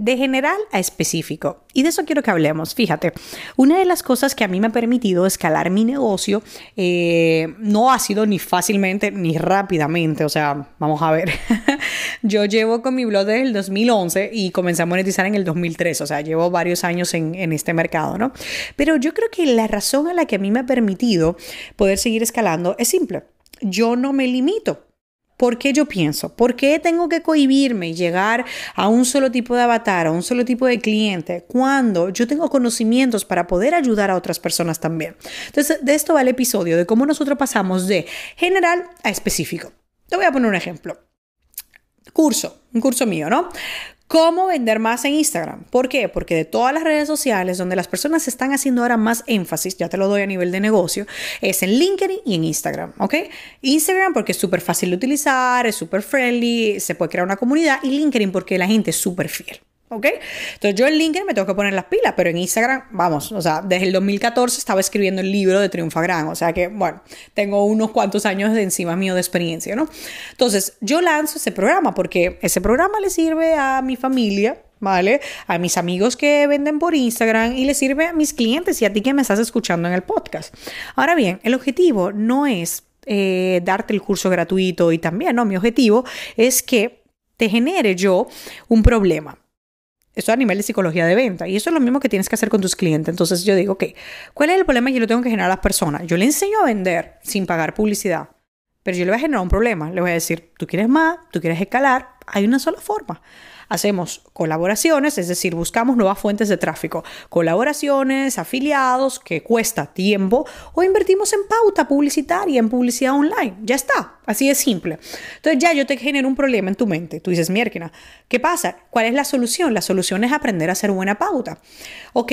De general a específico. Y de eso quiero que hablemos. Fíjate, una de las cosas que a mí me ha permitido escalar mi negocio eh, no ha sido ni fácilmente ni rápidamente. O sea, vamos a ver. Yo llevo con mi blog desde el 2011 y comencé a monetizar en el 2003. O sea, llevo varios años en, en este mercado, ¿no? Pero yo creo que la razón a la que a mí me ha permitido poder seguir escalando es simple. Yo no me limito. ¿Por qué yo pienso? ¿Por qué tengo que cohibirme y llegar a un solo tipo de avatar, a un solo tipo de cliente, cuando yo tengo conocimientos para poder ayudar a otras personas también? Entonces, de esto va el episodio, de cómo nosotros pasamos de general a específico. Te voy a poner un ejemplo. Curso, un curso mío, ¿no? ¿Cómo vender más en Instagram? ¿Por qué? Porque de todas las redes sociales donde las personas están haciendo ahora más énfasis, ya te lo doy a nivel de negocio, es en LinkedIn y en Instagram, ¿ok? Instagram porque es súper fácil de utilizar, es súper friendly, se puede crear una comunidad y LinkedIn porque la gente es súper fiel. ¿Ok? Entonces yo en LinkedIn me tengo que poner las pilas, pero en Instagram, vamos, o sea, desde el 2014 estaba escribiendo el libro de Triunfa Gran, o sea que, bueno, tengo unos cuantos años de encima mío de experiencia, ¿no? Entonces yo lanzo ese programa porque ese programa le sirve a mi familia, ¿vale? A mis amigos que venden por Instagram y le sirve a mis clientes y a ti que me estás escuchando en el podcast. Ahora bien, el objetivo no es eh, darte el curso gratuito y también, ¿no? Mi objetivo es que te genere yo un problema. Esto a nivel de psicología de venta. Y eso es lo mismo que tienes que hacer con tus clientes. Entonces yo digo, ok, ¿cuál es el problema? Yo lo tengo que generar a las personas. Yo le enseño a vender sin pagar publicidad. Pero yo le voy a generar un problema. Le voy a decir, tú quieres más, tú quieres escalar. Hay una sola forma hacemos colaboraciones, es decir, buscamos nuevas fuentes de tráfico, colaboraciones, afiliados, que cuesta tiempo, o invertimos en pauta publicitaria, en publicidad online. Ya está, así de simple. Entonces ya yo te genero un problema en tu mente. Tú dices, mierda, ¿qué pasa? ¿Cuál es la solución? La solución es aprender a hacer buena pauta. Ok,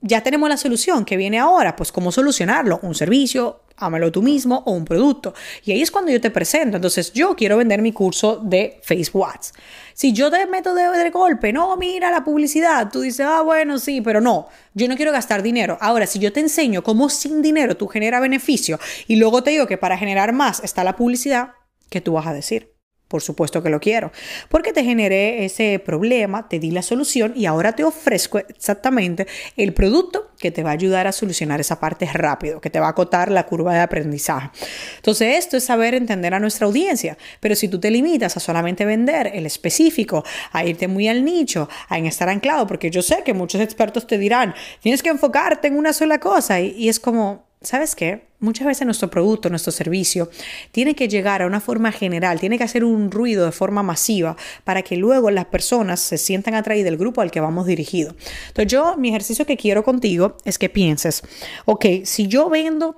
ya tenemos la solución. ¿Qué viene ahora? Pues cómo solucionarlo. Un servicio, hámelo tú mismo o un producto. Y ahí es cuando yo te presento. Entonces, yo quiero vender mi curso de Facebook Ads. Si yo te meto de, golpe, no, mira la publicidad, tú dices, ah, bueno, sí, pero no, yo no quiero gastar dinero. Ahora, si yo te enseño cómo sin dinero tú generas beneficio y luego te digo que para generar más está la publicidad, ¿qué tú vas a decir? Por supuesto que lo quiero. Porque te generé ese problema, te di la solución y ahora te ofrezco exactamente el producto que te va a ayudar a solucionar esa parte rápido, que te va a acotar la curva de aprendizaje. Entonces, esto es saber entender a nuestra audiencia. Pero si tú te limitas a solamente vender el específico, a irte muy al nicho, a estar anclado, porque yo sé que muchos expertos te dirán, tienes que enfocarte en una sola cosa y, y es como, ¿sabes qué? Muchas veces nuestro producto, nuestro servicio, tiene que llegar a una forma general, tiene que hacer un ruido de forma masiva para que luego las personas se sientan atraídas del grupo al que vamos dirigido. Entonces yo, mi ejercicio que quiero contigo es que pienses, ok, si yo vendo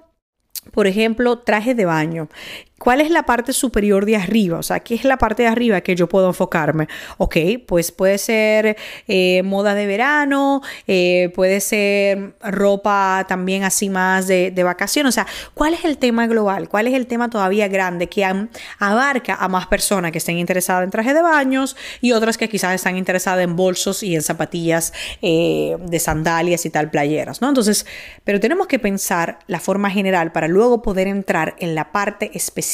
por ejemplo, traje de baño ¿Cuál es la parte superior de arriba? O sea, ¿qué es la parte de arriba que yo puedo enfocarme? Ok, pues puede ser eh, moda de verano, eh, puede ser ropa también así más de, de vacación. O sea, ¿cuál es el tema global? ¿Cuál es el tema todavía grande que abarca a más personas que estén interesadas en traje de baños y otras que quizás están interesadas en bolsos y en zapatillas eh, de sandalias y tal, playeras, ¿no? Entonces, pero tenemos que pensar la forma general para luego poder entrar en la parte específica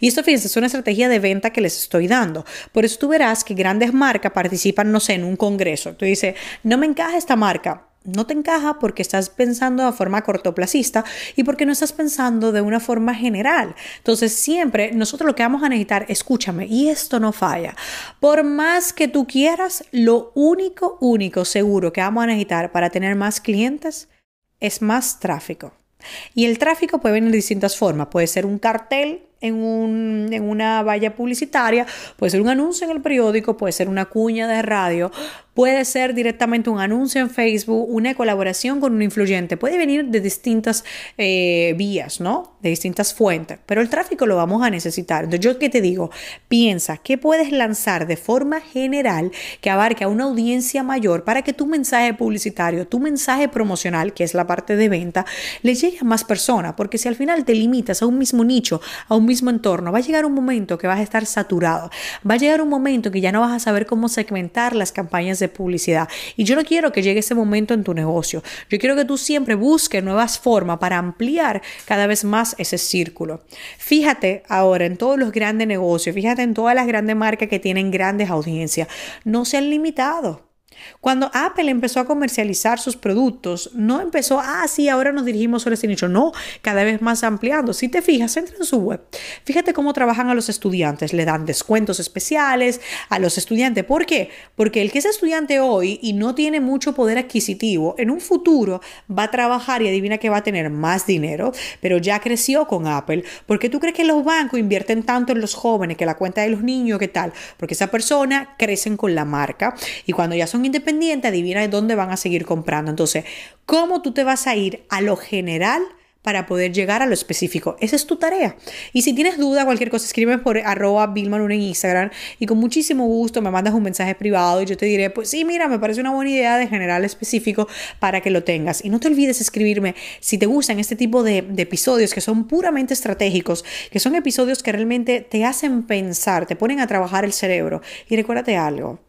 y esto, fíjense, es una estrategia de venta que les estoy dando. Por eso tú verás que grandes marcas participan, no sé, en un congreso. Tú dices, no me encaja esta marca no te encaja porque estás pensando de forma cortoplacista y porque no estás pensando de una forma general. Entonces, siempre nosotros lo que vamos a necesitar, escúchame, y esto no falla. Por más que tú quieras, lo único, único seguro que vamos a necesitar para tener más clientes es más tráfico. Y el tráfico puede venir de distintas formas. Puede ser un cartel en, un, en una valla publicitaria, puede ser un anuncio en el periódico, puede ser una cuña de radio, Puede ser directamente un anuncio en Facebook, una colaboración con un influyente. Puede venir de distintas eh, vías, ¿no? De distintas fuentes. Pero el tráfico lo vamos a necesitar. Entonces, yo que te digo, piensa qué puedes lanzar de forma general que abarque a una audiencia mayor para que tu mensaje publicitario, tu mensaje promocional, que es la parte de venta, le llegue a más personas. Porque si al final te limitas a un mismo nicho, a un mismo entorno, va a llegar un momento que vas a estar saturado. Va a llegar un momento que ya no vas a saber cómo segmentar las campañas de publicidad. Y yo no quiero que llegue ese momento en tu negocio. Yo quiero que tú siempre busques nuevas formas para ampliar cada vez más ese círculo. Fíjate ahora en todos los grandes negocios, fíjate en todas las grandes marcas que tienen grandes audiencias. No se han limitado. Cuando Apple empezó a comercializar sus productos, no empezó, ah, sí, ahora nos dirigimos sobre este nicho. No, cada vez más ampliando. Si te fijas, entra en su web. Fíjate cómo trabajan a los estudiantes. Le dan descuentos especiales a los estudiantes. ¿Por qué? Porque el que es estudiante hoy y no tiene mucho poder adquisitivo, en un futuro va a trabajar y adivina que va a tener más dinero, pero ya creció con Apple. ¿Por qué tú crees que los bancos invierten tanto en los jóvenes, que la cuenta de los niños, qué tal? Porque esa persona crecen con la marca y cuando ya son independiente, adivina de dónde van a seguir comprando. Entonces, ¿cómo tú te vas a ir a lo general? para poder llegar a lo específico. Esa es tu tarea. Y si tienes duda, cualquier cosa, escríbeme por arroba en Instagram y con muchísimo gusto me mandas un mensaje privado y yo te diré, pues sí, mira, me parece una buena idea de general específico para que lo tengas. Y no te olvides escribirme si te gustan este tipo de, de episodios que son puramente estratégicos, que son episodios que realmente te hacen pensar, te ponen a trabajar el cerebro. Y recuérdate algo,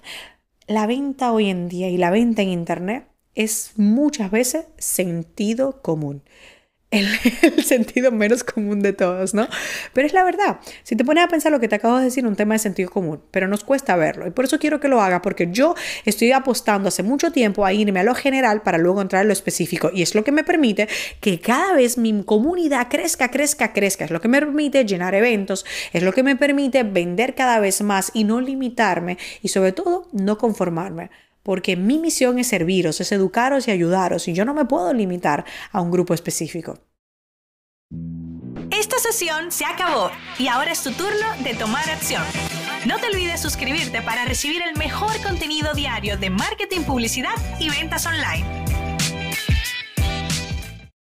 la venta hoy en día y la venta en Internet es muchas veces sentido común. El, sentido menos común de todos, ¿no? Pero es la verdad. Si te pones a pensar lo que te acabo de decir, un tema de sentido común, pero nos cuesta verlo. Y por eso quiero que lo haga, porque yo estoy apostando hace mucho tiempo a irme a lo general para luego entrar en lo específico. Y es lo que me permite que cada vez mi comunidad crezca, crezca, crezca. Es lo que me permite llenar eventos, es lo que me permite vender cada vez más y no limitarme y sobre todo no conformarme porque mi misión es serviros, es educaros y ayudaros, y yo no me puedo limitar a un grupo específico. Esta sesión se acabó y ahora es tu turno de tomar acción. No te olvides suscribirte para recibir el mejor contenido diario de marketing, publicidad y ventas online.